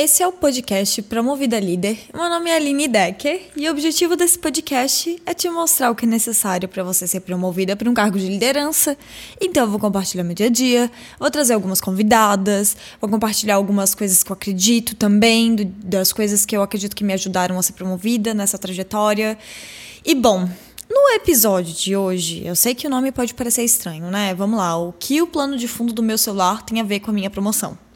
Esse é o podcast Promovida Líder. Meu nome é Aline Decker e o objetivo desse podcast é te mostrar o que é necessário para você ser promovida para um cargo de liderança. Então eu vou compartilhar meu dia a dia, vou trazer algumas convidadas, vou compartilhar algumas coisas que eu acredito também, do, das coisas que eu acredito que me ajudaram a ser promovida nessa trajetória. E bom, no episódio de hoje, eu sei que o nome pode parecer estranho, né? Vamos lá, o que o plano de fundo do meu celular tem a ver com a minha promoção?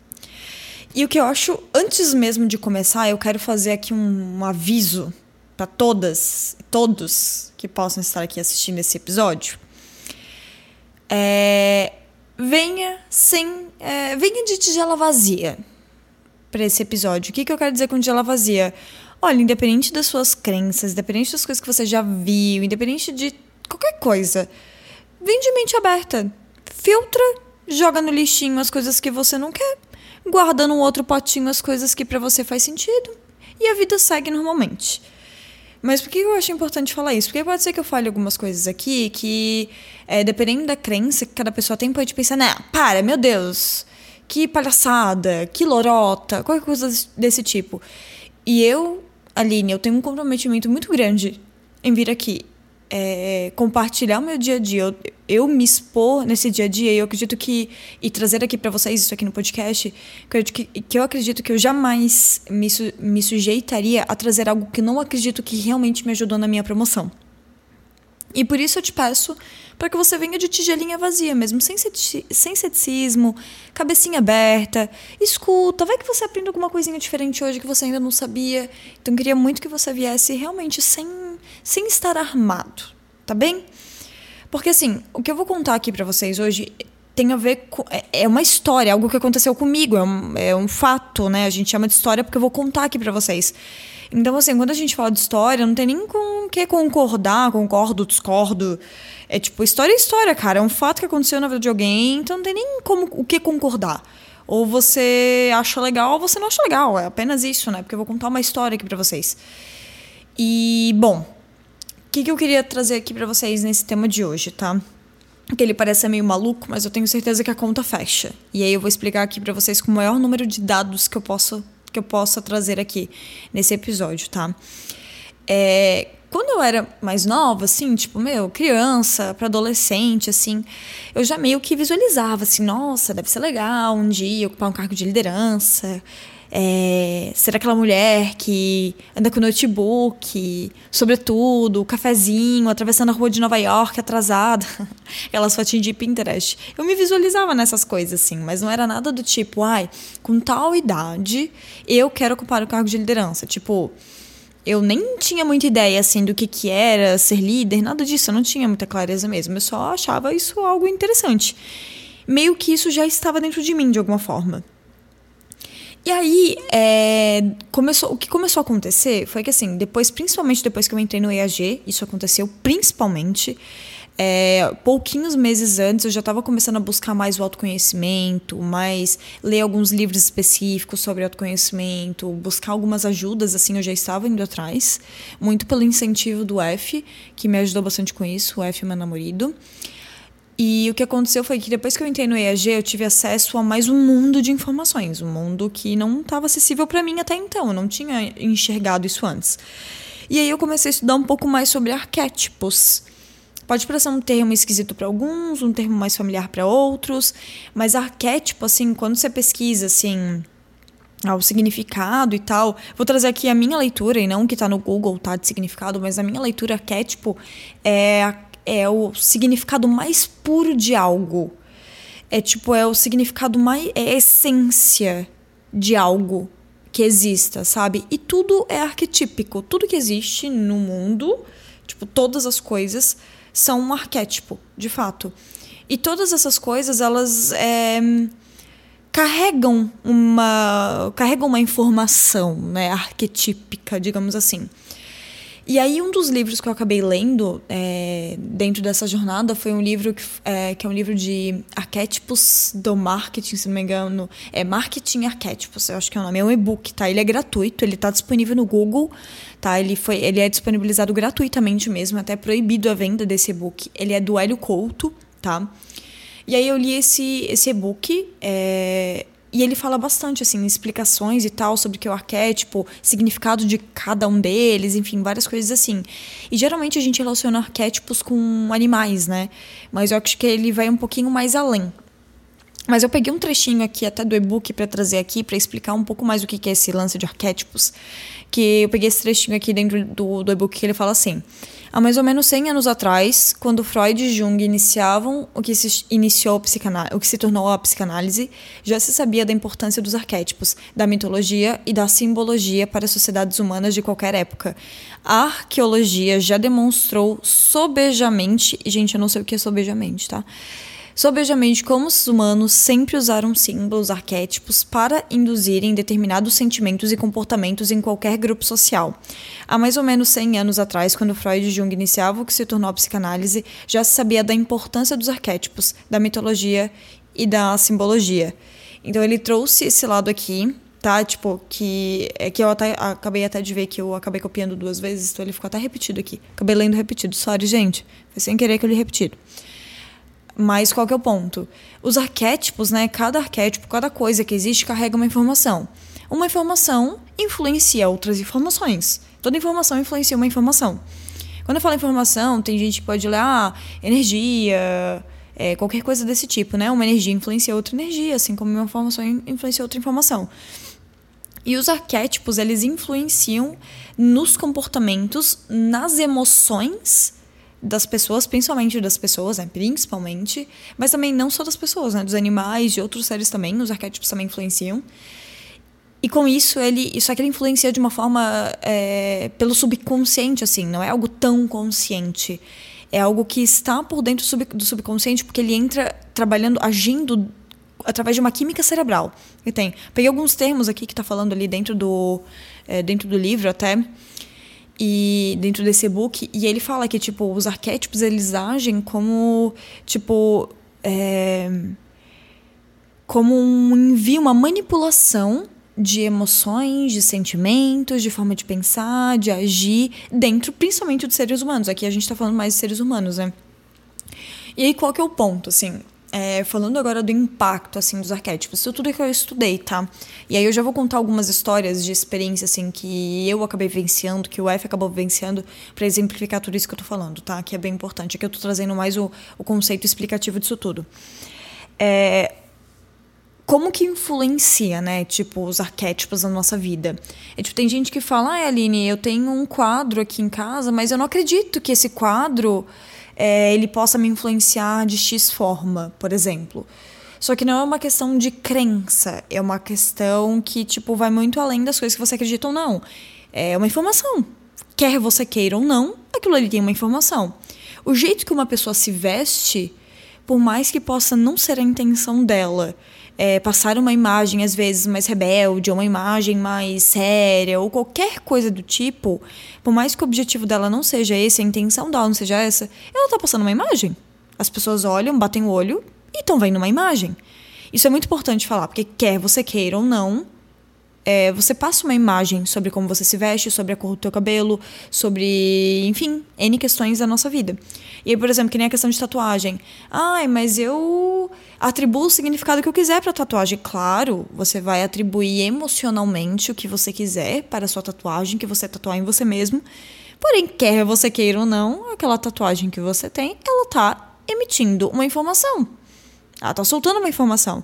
E o que eu acho, antes mesmo de começar, eu quero fazer aqui um, um aviso para todas todos que possam estar aqui assistindo esse episódio. É, venha sem. É, venha de tigela vazia para esse episódio. O que, que eu quero dizer com tigela vazia? Olha, independente das suas crenças, independente das coisas que você já viu, independente de qualquer coisa, vem de mente aberta. Filtra, joga no lixinho as coisas que você não quer guarda num outro potinho as coisas que para você faz sentido e a vida segue normalmente. Mas por que eu acho importante falar isso? Porque pode ser que eu fale algumas coisas aqui que, é, dependendo da crença que cada pessoa tem, pode pensar, né, para, meu Deus, que palhaçada, que lorota, qualquer coisa desse tipo. E eu, Aline, eu tenho um comprometimento muito grande em vir aqui é, compartilhar o meu dia a dia, eu, eu, me expor nesse dia a dia, eu acredito que. E trazer aqui para vocês isso aqui no podcast, que, que eu acredito que eu jamais me, me sujeitaria a trazer algo que não acredito que realmente me ajudou na minha promoção. E por isso eu te peço para que você venha de tigelinha vazia mesmo, sem, sem ceticismo, cabecinha aberta, escuta, vai que você aprende alguma coisinha diferente hoje que você ainda não sabia. Então queria muito que você viesse realmente sem, sem estar armado, tá bem? Porque assim, o que eu vou contar aqui para vocês hoje tem a ver com. É, é uma história, algo que aconteceu comigo, é um, é um fato, né? A gente chama de história porque eu vou contar aqui para vocês. Então, assim, quando a gente fala de história, não tem nem com o que concordar, concordo, discordo. É tipo, história é história, cara. É um fato que aconteceu na vida de alguém, então não tem nem como o que concordar. Ou você acha legal ou você não acha legal. É apenas isso, né? Porque eu vou contar uma história aqui pra vocês. E, bom, o que, que eu queria trazer aqui para vocês nesse tema de hoje, tá? Que ele parece meio maluco, mas eu tenho certeza que a conta fecha. E aí eu vou explicar aqui para vocês com o maior número de dados que eu posso que eu possa trazer aqui nesse episódio, tá? É, quando eu era mais nova, assim, tipo, meu, criança para adolescente, assim, eu já meio que visualizava, assim, nossa, deve ser legal um dia ocupar um cargo de liderança, é, ser aquela mulher que anda com notebook, sobretudo, cafezinho, atravessando a rua de Nova York atrasada, aquelas fotinhas de Pinterest. Eu me visualizava nessas coisas, assim, mas não era nada do tipo, ai, com tal idade eu quero ocupar o cargo de liderança. Tipo, eu nem tinha muita ideia assim do que que era ser líder, nada disso, eu não tinha muita clareza mesmo. Eu só achava isso algo interessante. Meio que isso já estava dentro de mim de alguma forma. E aí, é, começou, o que começou a acontecer foi que, assim, depois, principalmente depois que eu entrei no EAG, isso aconteceu principalmente. É, pouquinhos meses antes eu já estava começando a buscar mais o autoconhecimento, mais ler alguns livros específicos sobre autoconhecimento, buscar algumas ajudas, assim, eu já estava indo atrás, muito pelo incentivo do F, que me ajudou bastante com isso, o F, meu namorado. E o que aconteceu foi que depois que eu entrei no EAG, eu tive acesso a mais um mundo de informações, um mundo que não estava acessível para mim até então, eu não tinha enxergado isso antes. E aí eu comecei a estudar um pouco mais sobre arquétipos. Pode parecer um termo esquisito para alguns, um termo mais familiar para outros, mas arquétipo, assim, quando você pesquisa, assim, o significado e tal. Vou trazer aqui a minha leitura, e não o que está no Google, tá, de significado, mas a minha leitura arquétipo é é o significado mais puro de algo. É tipo, é o significado mais. É a essência de algo que exista, sabe? E tudo é arquetípico. Tudo que existe no mundo, tipo, todas as coisas, são um arquétipo, de fato. E todas essas coisas, elas. É, carregam uma carregam uma informação né arquetípica digamos assim e aí, um dos livros que eu acabei lendo é, dentro dessa jornada foi um livro que é, que é um livro de arquétipos do marketing, se não me engano. É Marketing Arquétipos, eu acho que é o nome. É um e-book, tá? Ele é gratuito, ele tá disponível no Google, tá? Ele, foi, ele é disponibilizado gratuitamente mesmo, até proibido a venda desse e-book. Ele é do Hélio Couto, tá? E aí eu li esse, esse e-book. É, e ele fala bastante, assim, explicações e tal sobre o que é o arquétipo, significado de cada um deles, enfim, várias coisas assim. E geralmente a gente relaciona arquétipos com animais, né? Mas eu acho que ele vai um pouquinho mais além. Mas eu peguei um trechinho aqui até do e-book para trazer aqui para explicar um pouco mais o que é esse lance de arquétipos. Que eu peguei esse trechinho aqui dentro do, do e-book que ele fala assim: Há mais ou menos 100 anos atrás, quando Freud e Jung iniciavam o que se iniciou o que se tornou a psicanálise, já se sabia da importância dos arquétipos, da mitologia e da simbologia para as sociedades humanas de qualquer época. A arqueologia já demonstrou sobejamente, gente, eu não sei o que é sobejamente, tá? Sobejamente, como os humanos sempre usaram símbolos, arquétipos para induzirem determinados sentimentos e comportamentos em qualquer grupo social. Há mais ou menos 100 anos atrás, quando Freud e Jung iniciavam o que se tornou a psicanálise, já se sabia da importância dos arquétipos, da mitologia e da simbologia. Então ele trouxe esse lado aqui, tá? Tipo, que é que eu até, acabei até de ver que eu acabei copiando duas vezes, então ele ficou até repetido aqui. Acabei lendo repetido. Sorry, gente. Foi sem querer que eu li repetido. Mas qual que é o ponto? Os arquétipos, né? Cada arquétipo, cada coisa que existe carrega uma informação. Uma informação influencia outras informações. Toda informação influencia uma informação. Quando eu falo informação, tem gente que pode ler, ah, energia, é, qualquer coisa desse tipo, né? Uma energia influencia outra energia, assim como uma informação influencia outra informação. E os arquétipos, eles influenciam nos comportamentos, nas emoções das pessoas, principalmente das pessoas, né? Principalmente, mas também não só das pessoas, né? Dos animais, de outros seres também, os arquétipos também influenciam. E com isso, ele, isso aqui ele influencia de uma forma é, pelo subconsciente, assim, não é algo tão consciente. É algo que está por dentro do subconsciente, porque ele entra trabalhando, agindo através de uma química cerebral. E tem. Peguei alguns termos aqui que está falando ali dentro do, é, dentro do livro até e dentro desse e-book e ele fala que tipo os arquétipos eles agem como tipo é, como um envio uma manipulação de emoções, de sentimentos, de forma de pensar, de agir dentro, principalmente dos seres humanos. Aqui a gente está falando mais de seres humanos, né? E aí qual que é o ponto, assim? É, falando agora do impacto, assim, dos arquétipos, isso tudo que eu estudei, tá? E aí eu já vou contar algumas histórias de experiência, assim, que eu acabei vivenciando, que o F acabou vivenciando, para exemplificar tudo isso que eu tô falando, tá? Que é bem importante. Aqui eu tô trazendo mais o, o conceito explicativo disso tudo. É, como que influencia, né, tipo, os arquétipos na nossa vida? É, tipo, tem gente que fala, ah, Aline, eu tenho um quadro aqui em casa, mas eu não acredito que esse quadro é, ele possa me influenciar de X forma, por exemplo. Só que não é uma questão de crença, é uma questão que, tipo, vai muito além das coisas que você acredita ou não. É uma informação. Quer você queira ou não, aquilo ali tem uma informação. O jeito que uma pessoa se veste, por mais que possa não ser a intenção dela, é, passar uma imagem, às vezes, mais rebelde, ou uma imagem mais séria, ou qualquer coisa do tipo, por mais que o objetivo dela não seja esse, a intenção dela não seja essa, ela está passando uma imagem. As pessoas olham, batem o olho e estão vendo uma imagem. Isso é muito importante falar, porque quer você queira ou não, é, você passa uma imagem sobre como você se veste, sobre a cor do teu cabelo, sobre, enfim, N questões da nossa vida. E por exemplo, que nem a questão de tatuagem. Ai, mas eu atribuo o significado que eu quiser para tatuagem. Claro, você vai atribuir emocionalmente o que você quiser para a sua tatuagem, que você tatuar em você mesmo. Porém, quer você queira ou não, aquela tatuagem que você tem, ela tá emitindo uma informação. Ela tá soltando uma informação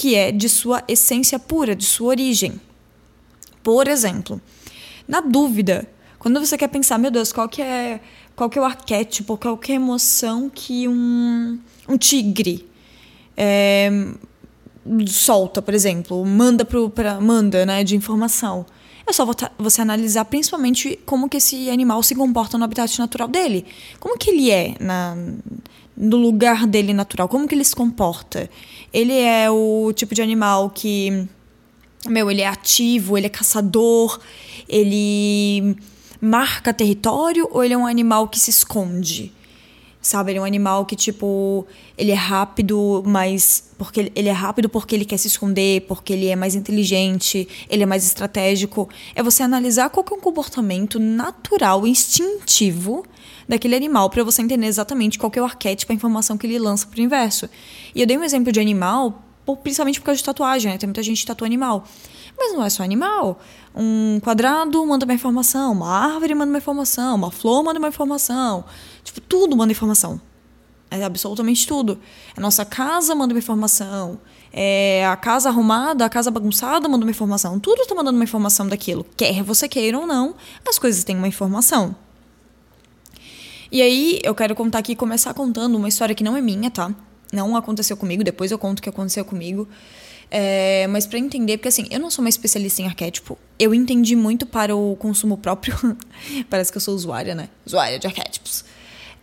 que é de sua essência pura, de sua origem. Por exemplo, na dúvida, quando você quer pensar, meu Deus, qual que é, qual que é o arquétipo, qual que é a emoção que um, um tigre é, solta, por exemplo, manda para manda, né, de informação. É só você analisar principalmente como que esse animal se comporta no habitat natural dele. Como que ele é na, no lugar dele natural, como que ele se comporta. Ele é o tipo de animal que, meu, ele é ativo, ele é caçador, ele marca território ou ele é um animal que se esconde? Sabe, ele é um animal que, tipo, ele é rápido, mas. Porque ele é rápido porque ele quer se esconder, porque ele é mais inteligente, ele é mais estratégico. É você analisar qual que é um comportamento natural, instintivo daquele animal para você entender exatamente qual que é o arquétipo, a informação que ele lança para o inverso. E eu dei um exemplo de animal principalmente por causa de tatuagem, né? Tem muita gente que tatua animal. Mas não é só animal. Um quadrado manda uma informação, uma árvore manda uma informação, uma flor manda uma informação. Tipo, tudo manda informação. É absolutamente tudo. A nossa casa manda uma informação. É, a casa arrumada, a casa bagunçada manda uma informação. Tudo está mandando uma informação daquilo. Quer você queira ou não, as coisas têm uma informação. E aí, eu quero contar aqui, começar contando uma história que não é minha, tá? Não aconteceu comigo, depois eu conto o que aconteceu comigo. É, mas para entender, porque assim, eu não sou uma especialista em arquétipo. Eu entendi muito para o consumo próprio. Parece que eu sou usuária, né? Usuária de arquétipos.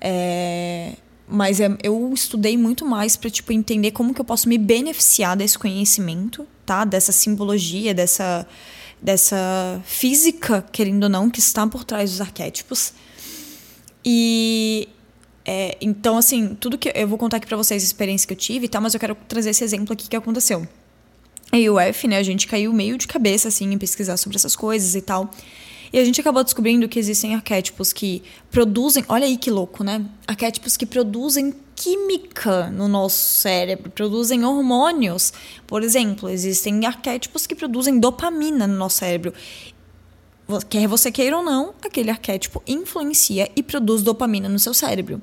É, mas é, eu estudei muito mais para tipo entender como que eu posso me beneficiar desse conhecimento, tá? Dessa simbologia, dessa dessa física, querendo ou não, que está por trás dos arquétipos. E é, então, assim, tudo que eu vou contar aqui para vocês a experiência que eu tive tal, mas eu quero trazer esse exemplo aqui que aconteceu. A UF, né, a gente caiu meio de cabeça, assim, em pesquisar sobre essas coisas e tal. E a gente acabou descobrindo que existem arquétipos que produzem. Olha aí que louco, né? Arquétipos que produzem química no nosso cérebro, produzem hormônios. Por exemplo, existem arquétipos que produzem dopamina no nosso cérebro. Quer você queira ou não, aquele arquétipo influencia e produz dopamina no seu cérebro.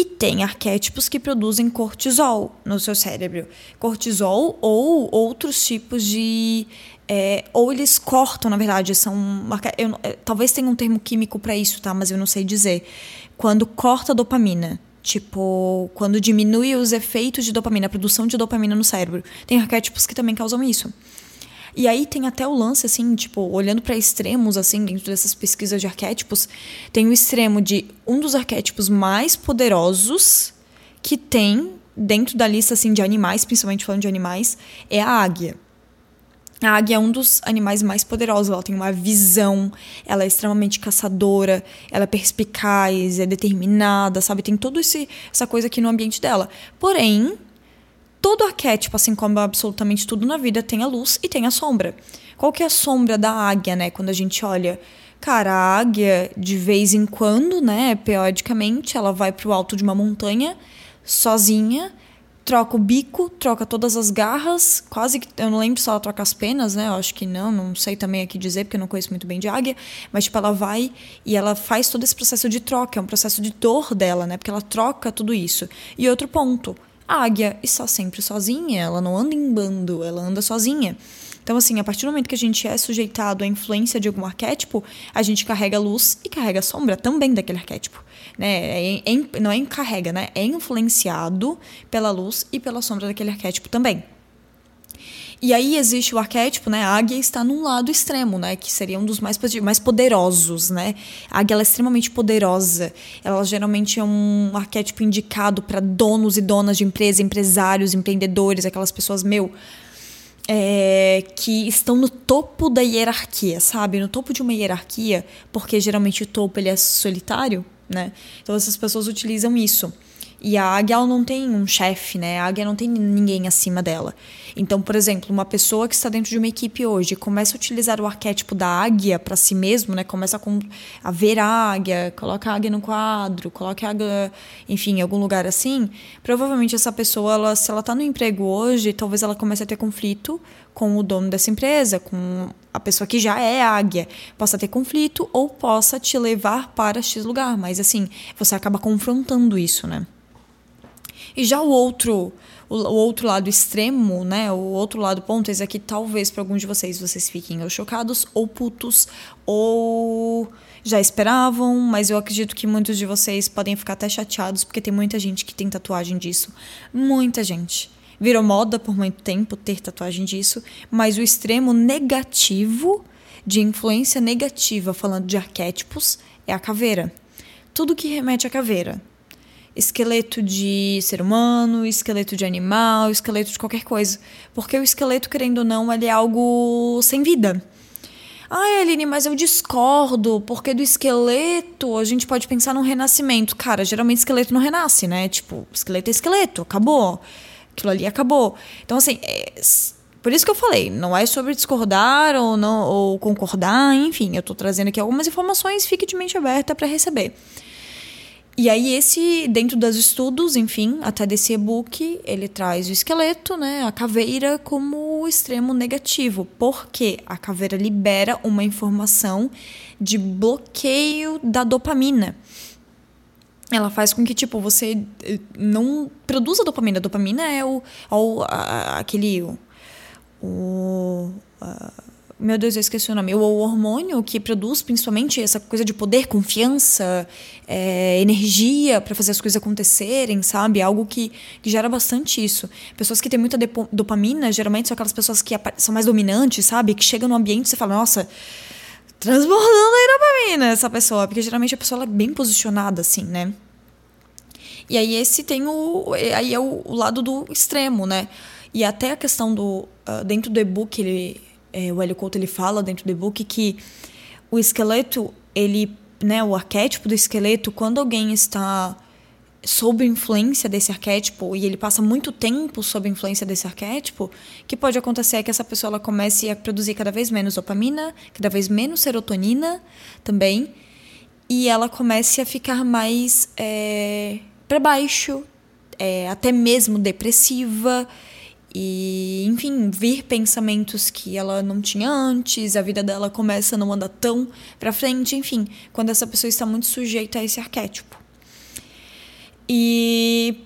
E tem arquétipos que produzem cortisol no seu cérebro. Cortisol ou outros tipos de é, ou eles cortam, na verdade, são. Eu, é, talvez tenha um termo químico para isso, tá? Mas eu não sei dizer. Quando corta dopamina. Tipo, quando diminui os efeitos de dopamina, a produção de dopamina no cérebro. Tem arquétipos que também causam isso. E aí tem até o lance, assim, tipo, olhando para extremos, assim, dentro dessas pesquisas de arquétipos, tem o extremo de um dos arquétipos mais poderosos que tem dentro da lista, assim, de animais, principalmente falando de animais, é a águia. A águia é um dos animais mais poderosos, ela tem uma visão, ela é extremamente caçadora, ela é perspicaz, é determinada, sabe? Tem toda essa coisa aqui no ambiente dela. Porém, todo arquétipo, assim como absolutamente tudo na vida, tem a luz e tem a sombra. Qual que é a sombra da águia, né? Quando a gente olha. Cara, a águia, de vez em quando, né? Periodicamente, ela vai pro alto de uma montanha sozinha troca o bico, troca todas as garras, quase que. Eu não lembro se ela troca as penas, né? Eu acho que não, não sei também aqui dizer, porque eu não conheço muito bem de águia. Mas, tipo, ela vai e ela faz todo esse processo de troca, é um processo de dor dela, né? Porque ela troca tudo isso. E outro ponto: a águia está sempre sozinha, ela não anda em bando, ela anda sozinha. Então, assim, a partir do momento que a gente é sujeitado à influência de algum arquétipo, a gente carrega luz e carrega sombra também daquele arquétipo. Né? É, é, não é encarrega, né? É influenciado pela luz e pela sombra daquele arquétipo também. E aí existe o arquétipo, né? A águia está num lado extremo, né? Que seria um dos mais, mais poderosos, né? A águia é extremamente poderosa. Ela geralmente é um arquétipo indicado para donos e donas de empresa, empresários, empreendedores, aquelas pessoas, meu, é, que estão no topo da hierarquia, sabe? No topo de uma hierarquia, porque geralmente o topo ele é solitário, né? Então essas pessoas utilizam isso. E a águia ela não tem um chefe, né? A águia não tem ninguém acima dela. Então, por exemplo, uma pessoa que está dentro de uma equipe hoje começa a utilizar o arquétipo da águia para si mesmo, né? Começa a, a ver a águia, coloca a águia no quadro, coloca a águia, enfim, em algum lugar assim. Provavelmente essa pessoa, ela, se ela está no emprego hoje, talvez ela comece a ter conflito com o dono dessa empresa, com a pessoa que já é águia, possa ter conflito ou possa te levar para X lugar. Mas assim, você acaba confrontando isso, né? E já o outro, o, o, outro lado extremo, né? O outro lado ponto, esse aqui talvez para alguns de vocês vocês fiquem ou chocados ou putos ou já esperavam, mas eu acredito que muitos de vocês podem ficar até chateados porque tem muita gente que tem tatuagem disso. Muita gente. Virou moda por muito tempo ter tatuagem disso, mas o extremo negativo de influência negativa falando de arquétipos é a caveira. Tudo que remete à caveira esqueleto de ser humano, esqueleto de animal, esqueleto de qualquer coisa. Porque o esqueleto, querendo ou não, ele é algo sem vida. Ai, Aline, mas eu discordo, porque do esqueleto a gente pode pensar num renascimento. Cara, geralmente esqueleto não renasce, né? Tipo, esqueleto é esqueleto, acabou. Aquilo ali acabou. Então, assim, é, por isso que eu falei, não é sobre discordar ou, não, ou concordar, enfim, eu tô trazendo aqui algumas informações, fique de mente aberta para receber. E aí esse, dentro dos estudos, enfim, até desse e-book, ele traz o esqueleto, né, a caveira como o extremo negativo, porque a caveira libera uma informação de bloqueio da dopamina. Ela faz com que, tipo, você eh, não produza dopamina. A dopamina é o, o a, aquele... O a, meu Deus, eu esqueci o nome. O hormônio que produz principalmente essa coisa de poder, confiança, é, energia para fazer as coisas acontecerem, sabe? Algo que, que gera bastante isso. Pessoas que têm muita dopamina, geralmente são aquelas pessoas que são mais dominantes, sabe? Que chegam no ambiente e você fala, nossa, transbordando aí dopamina essa pessoa. Porque geralmente a pessoa é bem posicionada, assim, né? E aí esse tem o. Aí é o, o lado do extremo, né? E até a questão do. Uh, dentro do e-book, ele é, o Hélio Couto ele fala dentro do e-book que o esqueleto, ele, né, o arquétipo do esqueleto, quando alguém está sob influência desse arquétipo e ele passa muito tempo sob influência desse arquétipo, que pode acontecer é que essa pessoa ela comece a produzir cada vez menos dopamina, cada vez menos serotonina também, e ela comece a ficar mais é, para baixo, é, até mesmo depressiva, e, enfim, vir pensamentos que ela não tinha antes, a vida dela começa a não andar tão para frente, enfim, quando essa pessoa está muito sujeita a esse arquétipo. E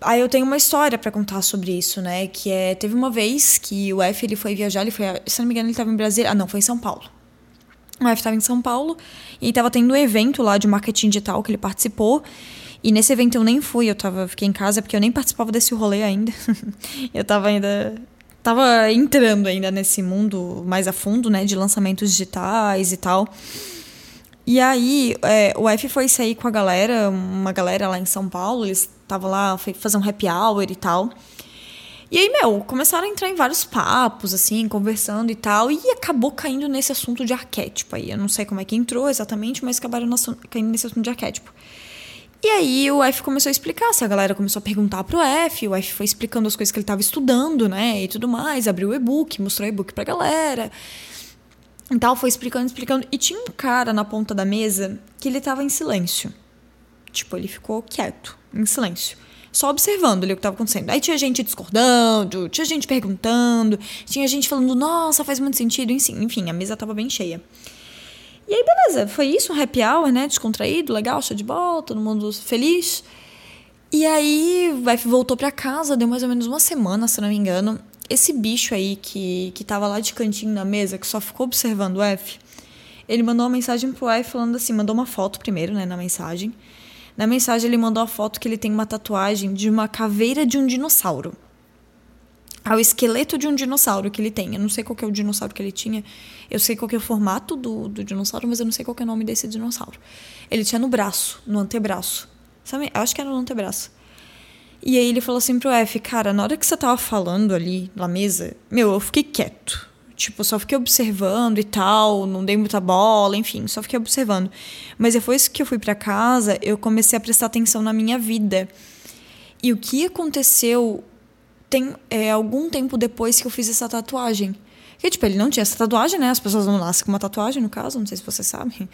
aí eu tenho uma história para contar sobre isso, né? Que é teve uma vez que o F ele foi viajar, ele foi, se não me engano, ele estava em Brasília, ah não, foi em São Paulo. O F estava em São Paulo e estava tendo um evento lá de marketing digital que ele participou. E nesse evento eu nem fui, eu tava, fiquei em casa porque eu nem participava desse rolê ainda. eu tava ainda tava entrando ainda nesse mundo mais a fundo, né, de lançamentos digitais e tal. E aí, é, o F foi sair com a galera, uma galera lá em São Paulo, eles estavam lá, foi fazer um happy hour e tal. E aí, meu, começaram a entrar em vários papos, assim, conversando e tal, e acabou caindo nesse assunto de arquétipo aí. Eu não sei como é que entrou exatamente, mas acabaram caindo nesse assunto de arquétipo. E aí o F começou a explicar, se a galera começou a perguntar pro F, o F foi explicando as coisas que ele estava estudando, né, e tudo mais, abriu o e-book, mostrou o e-book pra galera. E tal, foi explicando, explicando. E tinha um cara na ponta da mesa que ele tava em silêncio. Tipo, ele ficou quieto, em silêncio. Só observando ali o que estava acontecendo. Aí tinha gente discordando, tinha gente perguntando, tinha gente falando, nossa, faz muito sentido. Enfim, a mesa tava bem cheia. E aí, beleza, foi isso, um happy hour, né? Descontraído, legal, show de bola, todo mundo feliz. E aí, o F voltou pra casa, deu mais ou menos uma semana, se não me engano. Esse bicho aí que, que tava lá de cantinho na mesa, que só ficou observando o F, ele mandou uma mensagem pro F falando assim: mandou uma foto primeiro, né, na mensagem. Na mensagem, ele mandou a foto que ele tem uma tatuagem de uma caveira de um dinossauro ao esqueleto de um dinossauro que ele tem. Eu não sei qual é o dinossauro que ele tinha. Eu sei qual é o formato do, do dinossauro, mas eu não sei qual é o nome desse dinossauro. Ele tinha no braço, no antebraço. Sabe? Eu acho que era no antebraço. E aí ele falou assim pro F, cara, na hora que você tava falando ali na mesa, meu, eu fiquei quieto. Tipo, só fiquei observando e tal, não dei muita bola, enfim, só fiquei observando. Mas depois que eu fui para casa, eu comecei a prestar atenção na minha vida. E o que aconteceu tem é, algum tempo depois que eu fiz essa tatuagem. Que, tipo, ele não tinha essa tatuagem, né? As pessoas não nascem com uma tatuagem, no caso, não sei se você sabe.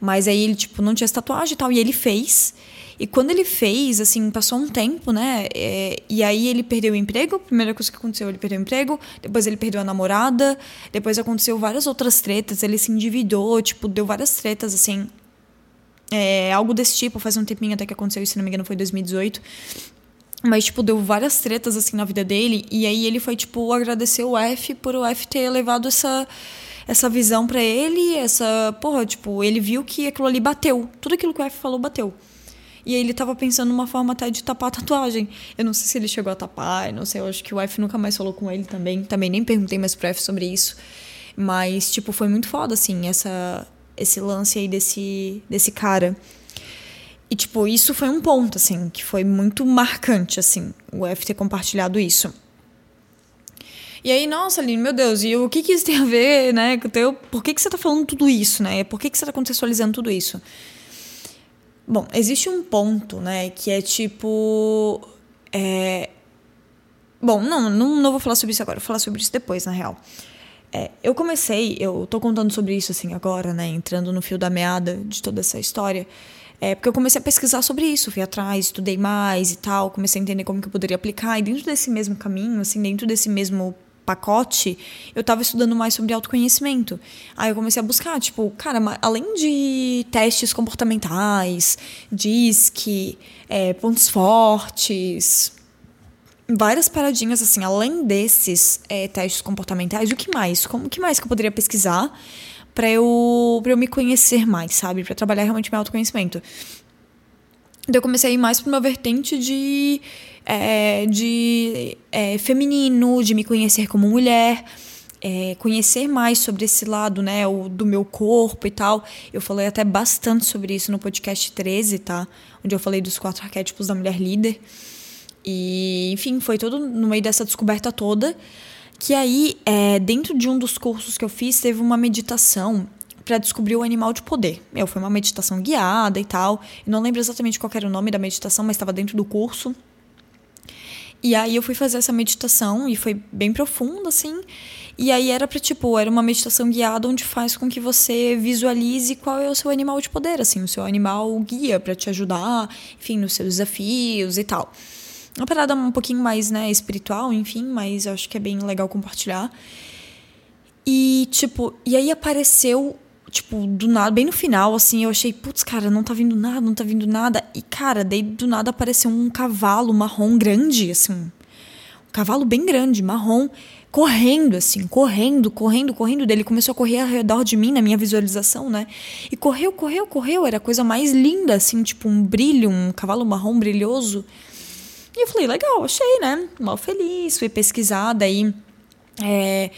Mas aí ele, tipo, não tinha essa tatuagem e tal. E ele fez. E quando ele fez, assim, passou um tempo, né? É, e aí ele perdeu o emprego. Primeira coisa que aconteceu, ele perdeu o emprego. Depois ele perdeu a namorada. Depois aconteceu várias outras tretas. Ele se endividou, tipo, deu várias tretas, assim. É, algo desse tipo, faz um tempinho até que aconteceu, se não me engano, foi 2018. Mas, tipo, deu várias tretas, assim, na vida dele. E aí ele foi, tipo, agradecer o F por o F ter levado essa, essa visão para ele. Essa. Porra, tipo, ele viu que aquilo ali bateu. Tudo aquilo que o F falou bateu. E aí ele tava pensando numa forma até de tapar a tatuagem. Eu não sei se ele chegou a tapar, não sei, eu acho que o F nunca mais falou com ele também. Também nem perguntei mais pro F sobre isso. Mas, tipo, foi muito foda, assim, essa, esse lance aí desse, desse cara. E, tipo, isso foi um ponto, assim, que foi muito marcante, assim, o F ter compartilhado isso. E aí, nossa, Aline, meu Deus, e o que, que isso tem a ver, né, com teu... Por que, que você tá falando tudo isso, né? Por que, que você tá contextualizando tudo isso? Bom, existe um ponto, né, que é tipo... É... Bom, não, não, não vou falar sobre isso agora, vou falar sobre isso depois, na real. É, eu comecei, eu tô contando sobre isso, assim, agora, né, entrando no fio da meada de toda essa história É, porque eu comecei a pesquisar sobre isso, fui atrás, estudei mais e tal, comecei a entender como que eu poderia aplicar. E dentro desse mesmo caminho, assim, dentro desse mesmo pacote, eu estava estudando mais sobre autoconhecimento. Aí eu comecei a buscar, tipo, cara, além de testes comportamentais, DISC, é, pontos fortes, várias paradinhas assim, além desses é, testes comportamentais, o que mais? Como que mais que eu poderia pesquisar para eu, pra eu me conhecer mais, sabe? Para trabalhar realmente meu autoconhecimento. Então eu comecei a ir mais para uma vertente de, é, de é, feminino, de me conhecer como mulher. É, conhecer mais sobre esse lado, né, o, do meu corpo e tal. Eu falei até bastante sobre isso no podcast 13, tá? Onde eu falei dos quatro arquétipos da mulher líder. E, enfim, foi todo no meio dessa descoberta toda. Que aí, é, dentro de um dos cursos que eu fiz, teve uma meditação para descobrir o animal de poder. Eu foi uma meditação guiada e tal. Eu não lembro exatamente qual era o nome da meditação, mas estava dentro do curso. E aí eu fui fazer essa meditação e foi bem profunda, assim. E aí era para tipo, era uma meditação guiada onde faz com que você visualize qual é o seu animal de poder, assim, o seu animal guia para te ajudar, enfim, nos seus desafios e tal uma parada um pouquinho mais, né, espiritual, enfim, mas eu acho que é bem legal compartilhar. E, tipo, e aí apareceu, tipo, do nada, bem no final, assim, eu achei, putz, cara, não tá vindo nada, não tá vindo nada. E, cara, daí do nada apareceu um cavalo marrom grande, assim. Um cavalo bem grande, marrom, correndo, assim, correndo, correndo, correndo. Daí ele começou a correr ao redor de mim, na minha visualização, né? E correu, correu, correu. Era a coisa mais linda, assim, tipo, um brilho, um cavalo marrom brilhoso. E eu falei, legal, achei, né? Mal feliz, fui pesquisar, daí. É,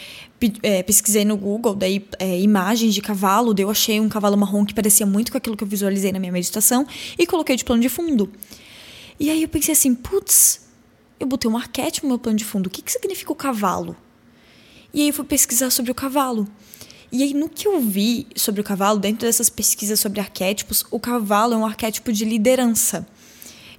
é, pesquisei no Google, daí é, imagens de cavalo, daí eu achei um cavalo marrom que parecia muito com aquilo que eu visualizei na minha meditação e coloquei de plano de fundo. E aí eu pensei assim, putz, eu botei um arquétipo no meu plano de fundo, o que, que significa o cavalo? E aí eu fui pesquisar sobre o cavalo. E aí, no que eu vi sobre o cavalo, dentro dessas pesquisas sobre arquétipos, o cavalo é um arquétipo de liderança.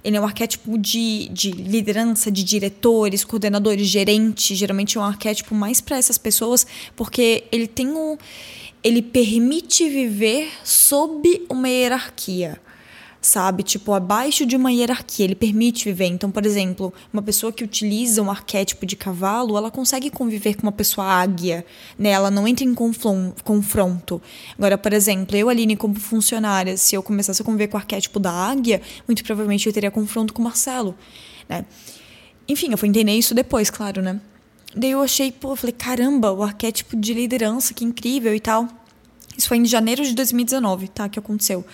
Ele é um arquétipo de, de liderança, de diretores, coordenadores, gerentes. Geralmente é um arquétipo mais para essas pessoas, porque ele tem um. Ele permite viver sob uma hierarquia sabe? Tipo, abaixo de uma hierarquia, ele permite viver. Então, por exemplo, uma pessoa que utiliza um arquétipo de cavalo, ela consegue conviver com uma pessoa águia, né? Ela não entra em confronto. Agora, por exemplo, eu, Aline, como funcionária, se eu começasse a conviver com o arquétipo da águia, muito provavelmente eu teria confronto com o Marcelo, né? Enfim, eu fui entender isso depois, claro, né? Daí eu achei, pô, eu falei, caramba, o arquétipo de liderança, que incrível e tal. Isso foi em janeiro de 2019, tá? Que aconteceu.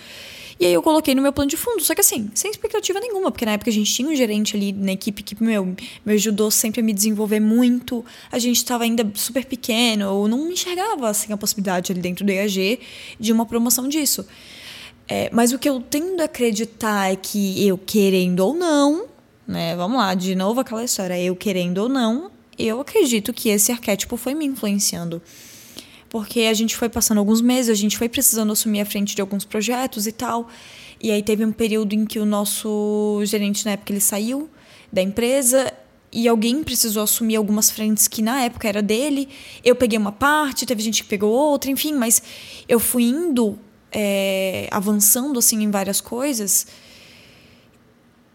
E aí eu coloquei no meu plano de fundo, só que assim, sem expectativa nenhuma, porque na época a gente tinha um gerente ali na equipe que, meu, me ajudou sempre a me desenvolver muito. A gente estava ainda super pequeno, eu não enxergava assim a possibilidade ali dentro do EAG de uma promoção disso. É, mas o que eu tendo a acreditar é que eu querendo ou não, né? Vamos lá, de novo aquela história, eu querendo ou não, eu acredito que esse arquétipo foi me influenciando porque a gente foi passando alguns meses, a gente foi precisando assumir a frente de alguns projetos e tal. E aí teve um período em que o nosso gerente na época ele saiu da empresa e alguém precisou assumir algumas frentes que na época era dele. Eu peguei uma parte, teve gente que pegou outra, enfim, mas eu fui indo é, avançando assim em várias coisas.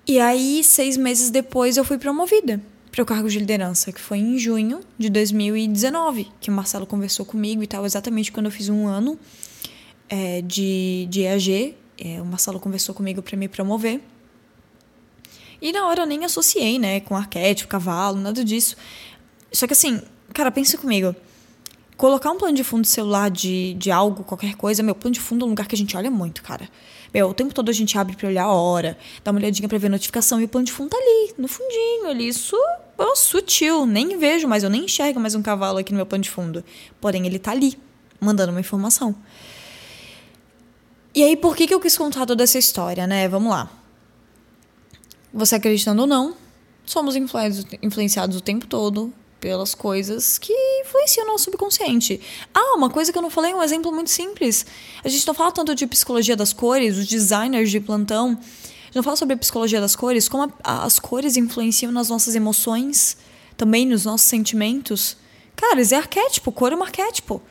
E aí, seis meses depois, eu fui promovida para o cargo de liderança, que foi em junho de 2019, que o Marcelo conversou comigo e tal, exatamente quando eu fiz um ano é, de, de EAG. É, o Marcelo conversou comigo para me promover. E na hora eu nem associei, né, com arquétipo, cavalo, nada disso. Só que assim, cara, pensa comigo. Colocar um plano de fundo celular de, de algo, qualquer coisa, meu plano de fundo é um lugar que a gente olha muito, cara. Meu, o tempo todo a gente abre pra olhar a hora, dá uma olhadinha pra ver a notificação e o plano de fundo tá ali, no fundinho ali. Isso é sutil, nem vejo mais, eu nem enxergo mais um cavalo aqui no meu plano de fundo. Porém, ele tá ali, mandando uma informação. E aí, por que, que eu quis contar toda essa história, né? Vamos lá. Você acreditando ou não, somos influenciados o tempo todo pelas coisas que influenciam o nosso subconsciente. Ah, uma coisa que eu não falei, um exemplo muito simples. A gente não fala tanto de psicologia das cores, os designers de plantão. Não fala sobre a psicologia das cores, como a, as cores influenciam nas nossas emoções, também nos nossos sentimentos. Cara, isso é arquétipo, cor é um arquétipo.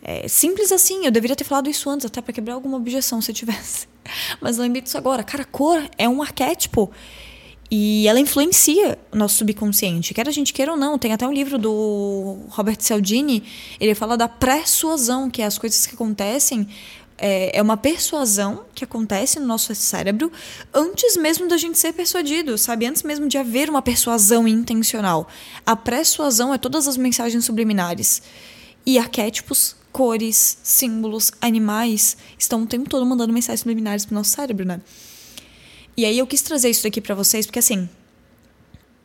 É simples assim, eu deveria ter falado isso antes, até para quebrar alguma objeção se eu tivesse. Mas lembrei disso agora. Cara, cor é um arquétipo. E ela influencia o nosso subconsciente. Quer a gente queira ou não. Tem até um livro do Robert Cialdini. Ele fala da persuasão, que é as coisas que acontecem. É, é uma persuasão que acontece no nosso cérebro antes mesmo da gente ser persuadido, sabe? Antes mesmo de haver uma persuasão intencional. A persuasão é todas as mensagens subliminares. E arquétipos, cores, símbolos, animais estão o tempo todo mandando mensagens subliminares pro nosso cérebro, né? E aí eu quis trazer isso daqui para vocês, porque assim,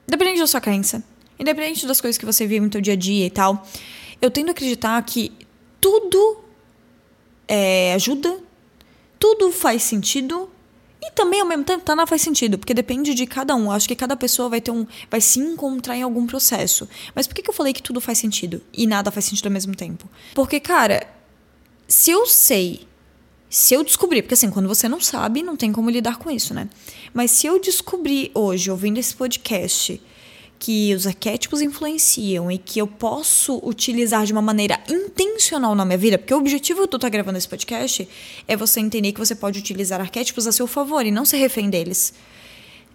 independente da sua crença, independente das coisas que você vive no seu dia a dia e tal, eu tendo a acreditar que tudo é, ajuda, tudo faz sentido e também ao mesmo tempo tá faz sentido, porque depende de cada um. Acho que cada pessoa vai ter um vai se encontrar em algum processo. Mas por que, que eu falei que tudo faz sentido e nada faz sentido ao mesmo tempo? Porque, cara, se eu sei se eu descobrir, porque assim, quando você não sabe, não tem como lidar com isso, né? Mas se eu descobrir hoje, ouvindo esse podcast, que os arquétipos influenciam e que eu posso utilizar de uma maneira intencional na minha vida, porque o objetivo eu estar gravando esse podcast é você entender que você pode utilizar arquétipos a seu favor e não ser refém deles.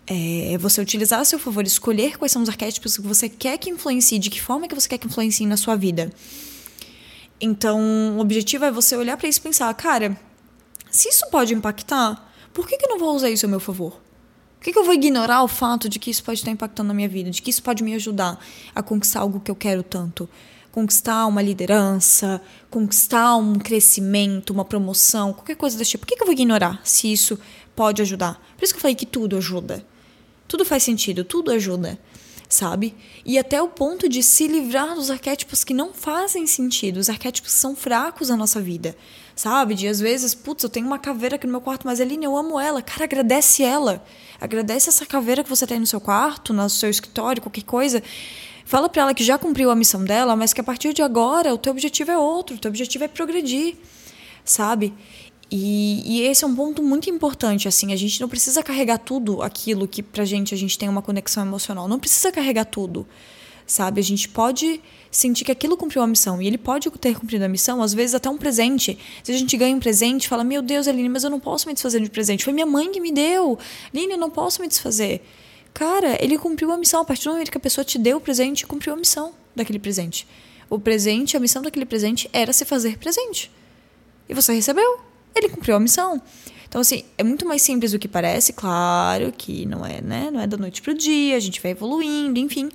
É você utilizar a seu favor, escolher quais são os arquétipos que você quer que influencie, de que forma que você quer que influencie na sua vida. Então, o objetivo é você olhar para isso e pensar, cara, se isso pode impactar, por que, que eu não vou usar isso a meu favor? Que, que eu vou ignorar o fato de que isso pode estar impactando na minha vida, de que isso pode me ajudar a conquistar algo que eu quero tanto? Conquistar uma liderança, conquistar um crescimento, uma promoção, qualquer coisa desse tipo. Por que, que eu vou ignorar se isso pode ajudar? Por isso que eu falei que tudo ajuda. Tudo faz sentido, tudo ajuda sabe? E até o ponto de se livrar dos arquétipos que não fazem sentido, os arquétipos são fracos na nossa vida, sabe? De às vezes, putz, eu tenho uma caveira aqui no meu quarto, mas Aline, eu amo ela. Cara, agradece ela. Agradece essa caveira que você tem no seu quarto, no seu escritório, qualquer coisa. Fala para ela que já cumpriu a missão dela, mas que a partir de agora o teu objetivo é outro, o teu objetivo é progredir, sabe? E, e, esse é um ponto muito importante, assim, a gente não precisa carregar tudo aquilo que pra gente a gente tem uma conexão emocional, não precisa carregar tudo, sabe? A gente pode sentir que aquilo cumpriu a missão, e ele pode ter cumprido a missão, às vezes até um presente. Se a gente ganha um presente, fala, meu Deus, Aline, mas eu não posso me desfazer de presente, foi minha mãe que me deu, Aline, eu não posso me desfazer. Cara, ele cumpriu a missão, a partir do momento que a pessoa te deu o presente, cumpriu a missão daquele presente. O presente, a missão daquele presente era se fazer presente. E você recebeu ele cumpriu a missão. Então, assim, é muito mais simples do que parece, claro que não é, né? Não é da noite pro dia, a gente vai evoluindo, enfim.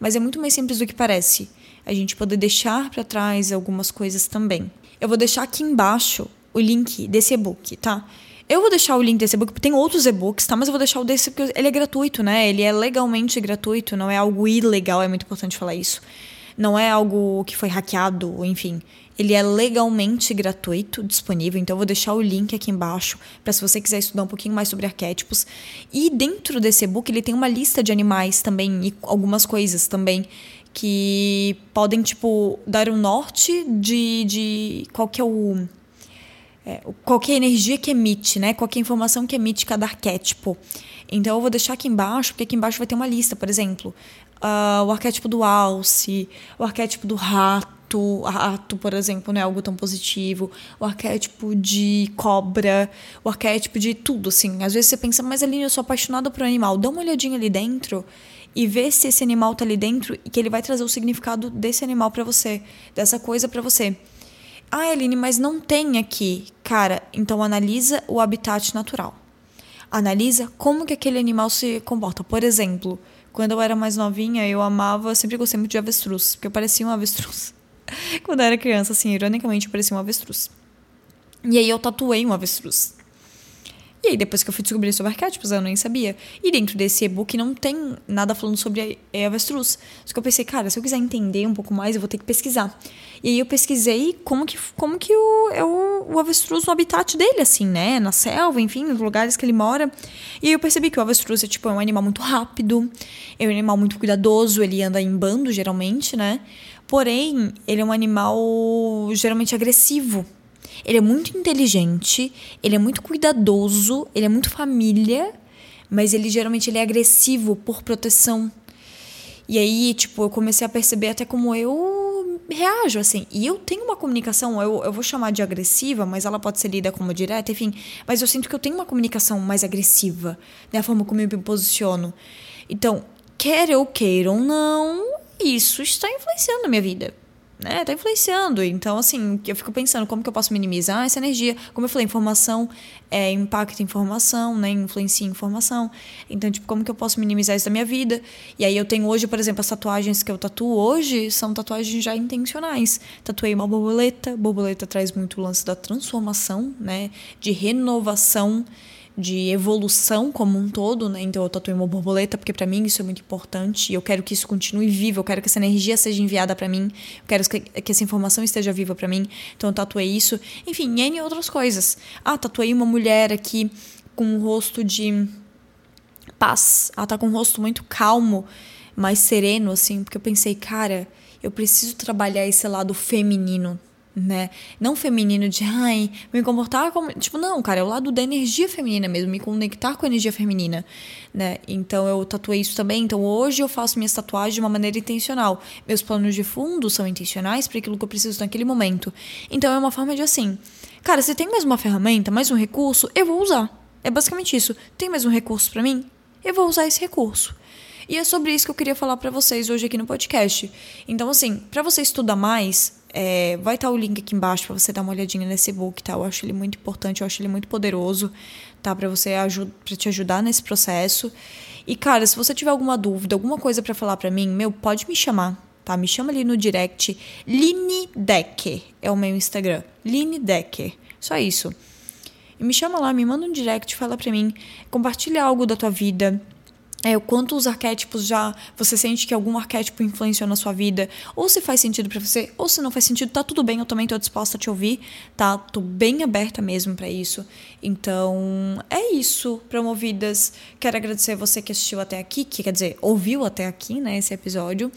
Mas é muito mais simples do que parece. A gente poder deixar para trás algumas coisas também. Eu vou deixar aqui embaixo o link desse e-book, tá? Eu vou deixar o link desse e-book, tem outros e-books, tá? Mas eu vou deixar o desse porque ele é gratuito, né? Ele é legalmente gratuito, não é algo ilegal, é muito importante falar isso. Não é algo que foi hackeado, enfim. Ele é legalmente gratuito, disponível, então eu vou deixar o link aqui embaixo para se você quiser estudar um pouquinho mais sobre arquétipos. E dentro desse e-book ele tem uma lista de animais também e algumas coisas também que podem, tipo, dar um norte de, de qual que é o. É, qualquer energia que emite, né? Qualquer informação que emite cada arquétipo. Então eu vou deixar aqui embaixo, porque aqui embaixo vai ter uma lista, por exemplo. Uh, o arquétipo do alce, o arquétipo do rato rato, por exemplo, não é algo tão positivo, o arquétipo de cobra, o arquétipo de tudo, assim. Às vezes você pensa, mas Aline, eu sou apaixonada por um animal. Dá uma olhadinha ali dentro e vê se esse animal tá ali dentro e que ele vai trazer o significado desse animal para você, dessa coisa para você. Ah, Aline, mas não tem aqui. Cara, então analisa o habitat natural. Analisa como que aquele animal se comporta. Por exemplo, quando eu era mais novinha, eu amava, sempre gostei muito de avestruz, porque eu parecia um avestruz. Quando eu era criança, assim, ironicamente, parecia um avestruz. E aí eu tatuei um avestruz. E aí, depois que eu fui descobrir sobre arquétipos, eu nem sabia. E dentro desse e-book não tem nada falando sobre avestruz. Só que eu pensei, cara, se eu quiser entender um pouco mais, eu vou ter que pesquisar. E aí eu pesquisei como que, como que o, é o, o avestruz no habitat dele, assim, né? Na selva, enfim, nos lugares que ele mora. E aí eu percebi que o avestruz é, tipo, é um animal muito rápido, é um animal muito cuidadoso, ele anda em bando, geralmente, né? Porém, ele é um animal geralmente agressivo. Ele é muito inteligente, ele é muito cuidadoso, ele é muito família, mas ele geralmente ele é agressivo por proteção. E aí, tipo, eu comecei a perceber até como eu reajo assim. E eu tenho uma comunicação, eu, eu vou chamar de agressiva, mas ela pode ser lida como direta, enfim. Mas eu sinto que eu tenho uma comunicação mais agressiva, né? A forma como eu me posiciono. Então, quer eu queira ou não, isso está influenciando na minha vida né, tá influenciando. Então, assim, eu fico pensando como que eu posso minimizar essa energia. Como eu falei, informação é, impacta informação, né, influencia informação. Então, tipo, como que eu posso minimizar isso da minha vida? E aí eu tenho hoje, por exemplo, as tatuagens que eu tatuo hoje são tatuagens já intencionais. Tatuei uma borboleta, borboleta traz muito o lance da transformação, né, de renovação de evolução como um todo, né? Então eu tatuei uma borboleta porque para mim isso é muito importante e eu quero que isso continue vivo, eu quero que essa energia seja enviada para mim, eu quero que, essa informação esteja viva para mim. Então eu tatuei isso, enfim, N outras coisas. Ah, tatuei uma mulher aqui com um rosto de paz. Ela tá com um rosto muito calmo, mais sereno assim, porque eu pensei, cara, eu preciso trabalhar esse lado feminino né? Não feminino de, ai, me comportar como. Tipo, não, cara, é o lado da energia feminina mesmo, me conectar com a energia feminina, né? Então eu tatuei isso também. Então hoje eu faço minhas tatuagens de uma maneira intencional. Meus planos de fundo são intencionais para aquilo que eu preciso naquele momento. Então é uma forma de assim, cara, se tem mais uma ferramenta, mais um recurso, eu vou usar. É basicamente isso. Tem mais um recurso para mim? Eu vou usar esse recurso. E é sobre isso que eu queria falar para vocês hoje aqui no podcast. Então, assim, para você estudar mais, é, vai estar tá o link aqui embaixo para você dar uma olhadinha nesse book, tá? Eu acho ele muito importante, eu acho ele muito poderoso, tá? Para você para te ajudar nesse processo. E cara, se você tiver alguma dúvida, alguma coisa para falar para mim, meu, pode me chamar, tá? Me chama ali no direct. Line Decker é o meu Instagram. Line Decker. Só isso. E me chama lá, me manda um direct, fala pra mim, compartilha algo da tua vida é, o quanto os arquétipos já você sente que algum arquétipo influenciou na sua vida, ou se faz sentido para você, ou se não faz sentido, tá tudo bem, eu também tô disposta a te ouvir, tá? Tô bem aberta mesmo para isso. Então, é isso, promovidas. Quero agradecer você que assistiu até aqui, que quer dizer, ouviu até aqui, né, esse episódio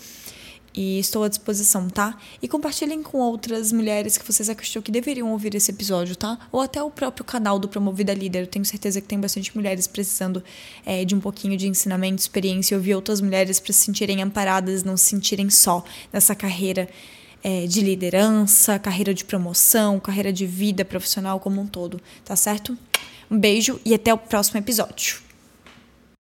e estou à disposição, tá? E compartilhem com outras mulheres que vocês acreditam que deveriam ouvir esse episódio, tá? Ou até o próprio canal do Promovida Líder. Eu tenho certeza que tem bastante mulheres precisando é, de um pouquinho de ensinamento, experiência ouvir outras mulheres para se sentirem amparadas, não se sentirem só nessa carreira é, de liderança, carreira de promoção, carreira de vida profissional como um todo, tá certo? Um beijo e até o próximo episódio.